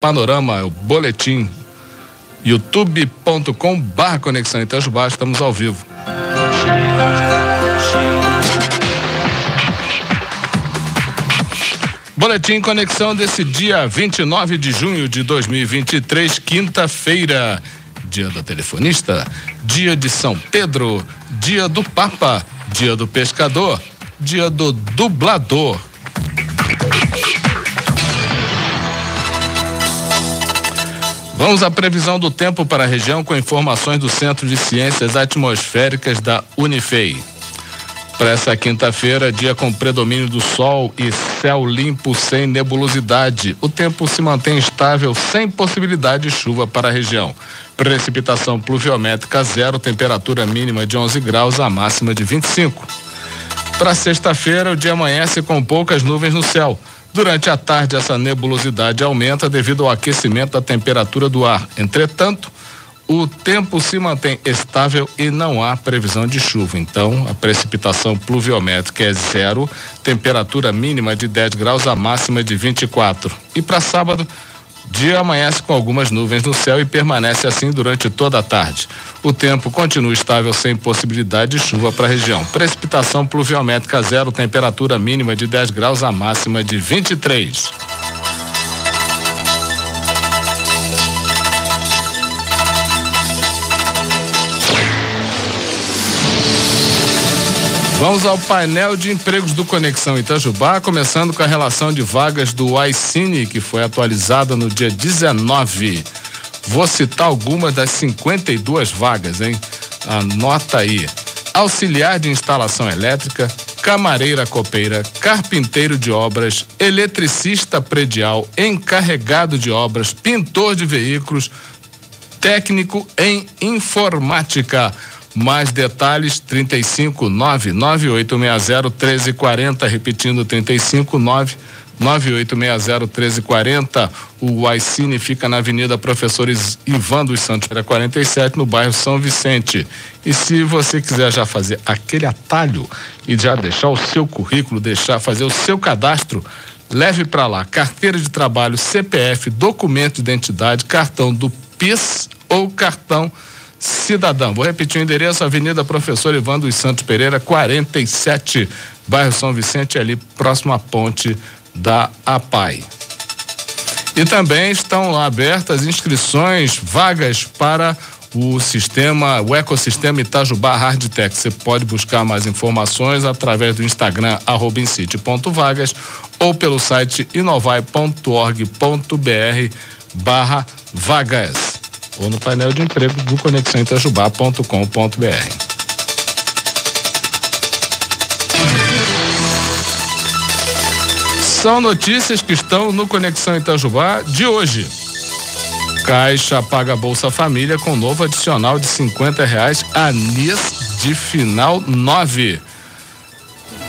Panorama, o boletim youtube.com barra conexão Itajubá, estamos ao vivo. Boletim Conexão desse dia 29 de junho de 2023, quinta-feira. Dia do telefonista, dia de São Pedro, dia do Papa, dia do pescador, dia do dublador. Vamos à previsão do tempo para a região com informações do Centro de Ciências Atmosféricas da Unifei. Para essa quinta-feira, dia com predomínio do sol e céu limpo sem nebulosidade. O tempo se mantém estável sem possibilidade de chuva para a região. Precipitação pluviométrica zero, temperatura mínima de 11 graus, a máxima de 25. Para sexta-feira, o dia amanhece com poucas nuvens no céu. Durante a tarde, essa nebulosidade aumenta devido ao aquecimento da temperatura do ar. Entretanto, o tempo se mantém estável e não há previsão de chuva. Então, a precipitação pluviométrica é zero, temperatura mínima de 10 graus, a máxima de 24. E para sábado, dia amanhece com algumas nuvens no céu e permanece assim durante toda a tarde. O tempo continua estável sem possibilidade de chuva para a região. Precipitação pluviométrica zero, temperatura mínima de 10 graus, a máxima de 23. Vamos ao painel de empregos do Conexão Itajubá, começando com a relação de vagas do iCine, que foi atualizada no dia 19. Vou citar algumas das 52 vagas, hein? Anota aí. Auxiliar de instalação elétrica, camareira copeira, carpinteiro de obras, eletricista predial, encarregado de obras, pintor de veículos, técnico em informática. Mais detalhes 359 9860 1340, repetindo 359 9860 1340. O iCine fica na Avenida Professores Ivan dos Santos, 47, no bairro São Vicente. E se você quiser já fazer aquele atalho e já deixar o seu currículo, deixar fazer o seu cadastro, leve para lá carteira de trabalho, CPF, documento de identidade, cartão do PIS ou cartão cidadão. Vou repetir o endereço: Avenida Professor Ivan dos Santos Pereira, 47, bairro São Vicente, ali próximo à ponte da APAI. E também estão lá abertas inscrições, vagas para o sistema, o ecossistema Itajubá Hardtech. Você pode buscar mais informações através do Instagram @incite.vagas ou pelo site inovai.org.br barra vagas ou no painel de emprego do conexãoitajubá.com.br. São notícias que estão no Conexão Itajubá de hoje. Caixa paga Bolsa Família com novo adicional de 50 reais anis de final 9.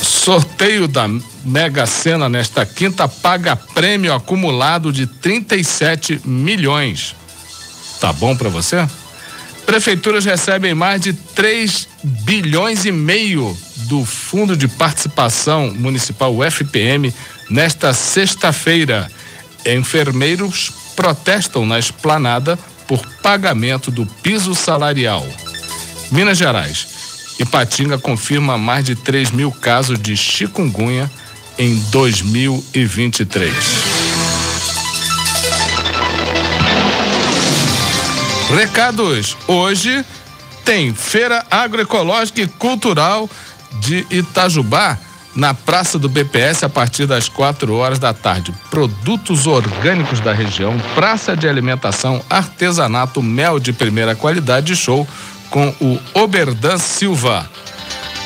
Sorteio da Mega Sena nesta quinta paga prêmio acumulado de 37 milhões. Tá bom para você? Prefeituras recebem mais de 3 bilhões e meio do Fundo de Participação Municipal, FPM, nesta sexta-feira. Enfermeiros protestam na esplanada por pagamento do piso salarial. Minas Gerais. Ipatinga confirma mais de 3 mil casos de chikungunya em 2023. Recados. Hoje tem Feira Agroecológica e Cultural de Itajubá, na Praça do BPS, a partir das 4 horas da tarde. Produtos orgânicos da região, praça de alimentação, artesanato, mel de primeira qualidade show com o Oberdan Silva.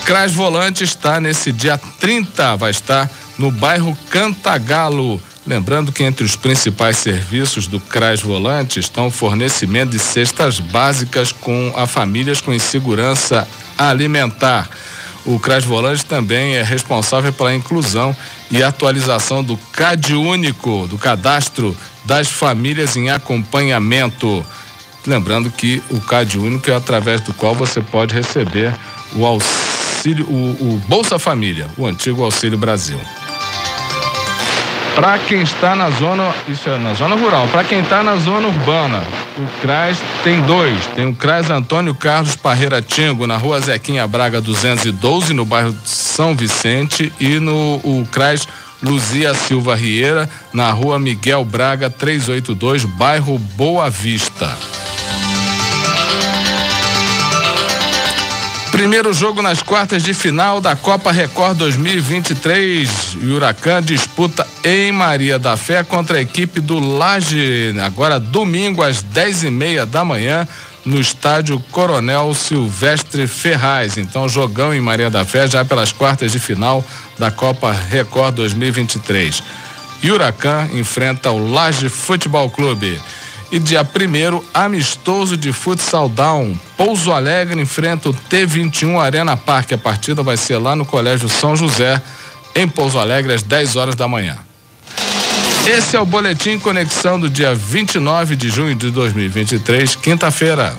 Cras Volante está nesse dia 30, vai estar no bairro Cantagalo Lembrando que entre os principais serviços do CRAS Volante estão o fornecimento de cestas básicas com a famílias com insegurança alimentar. O CRAS Volante também é responsável pela inclusão e atualização do CAD único, do cadastro das famílias em acompanhamento. Lembrando que o CAD único é através do qual você pode receber o auxílio, o, o Bolsa Família, o antigo Auxílio Brasil. Para quem está na zona, isso é na zona rural, para quem está na zona urbana, o CRAS tem dois. Tem o CRAS Antônio Carlos Parreira Tingo, na rua Zequinha Braga 212, no bairro São Vicente, e no o CRAS Luzia Silva Rieira, na rua Miguel Braga 382, bairro Boa Vista. Primeiro jogo nas quartas de final da Copa Record 2023. O Huracan disputa em Maria da Fé contra a equipe do Laje, agora domingo às dez e meia da manhã, no estádio Coronel Silvestre Ferraz. Então, jogão em Maria da Fé já pelas quartas de final da Copa Record 2023. Huracan enfrenta o Laje Futebol Clube. E dia primeiro, amistoso de futsal down. Pouso Alegre enfrenta o T21 Arena Parque. A partida vai ser lá no Colégio São José, em Pouso Alegre, às 10 horas da manhã. Esse é o Boletim Conexão do dia 29 de junho de 2023, quinta-feira.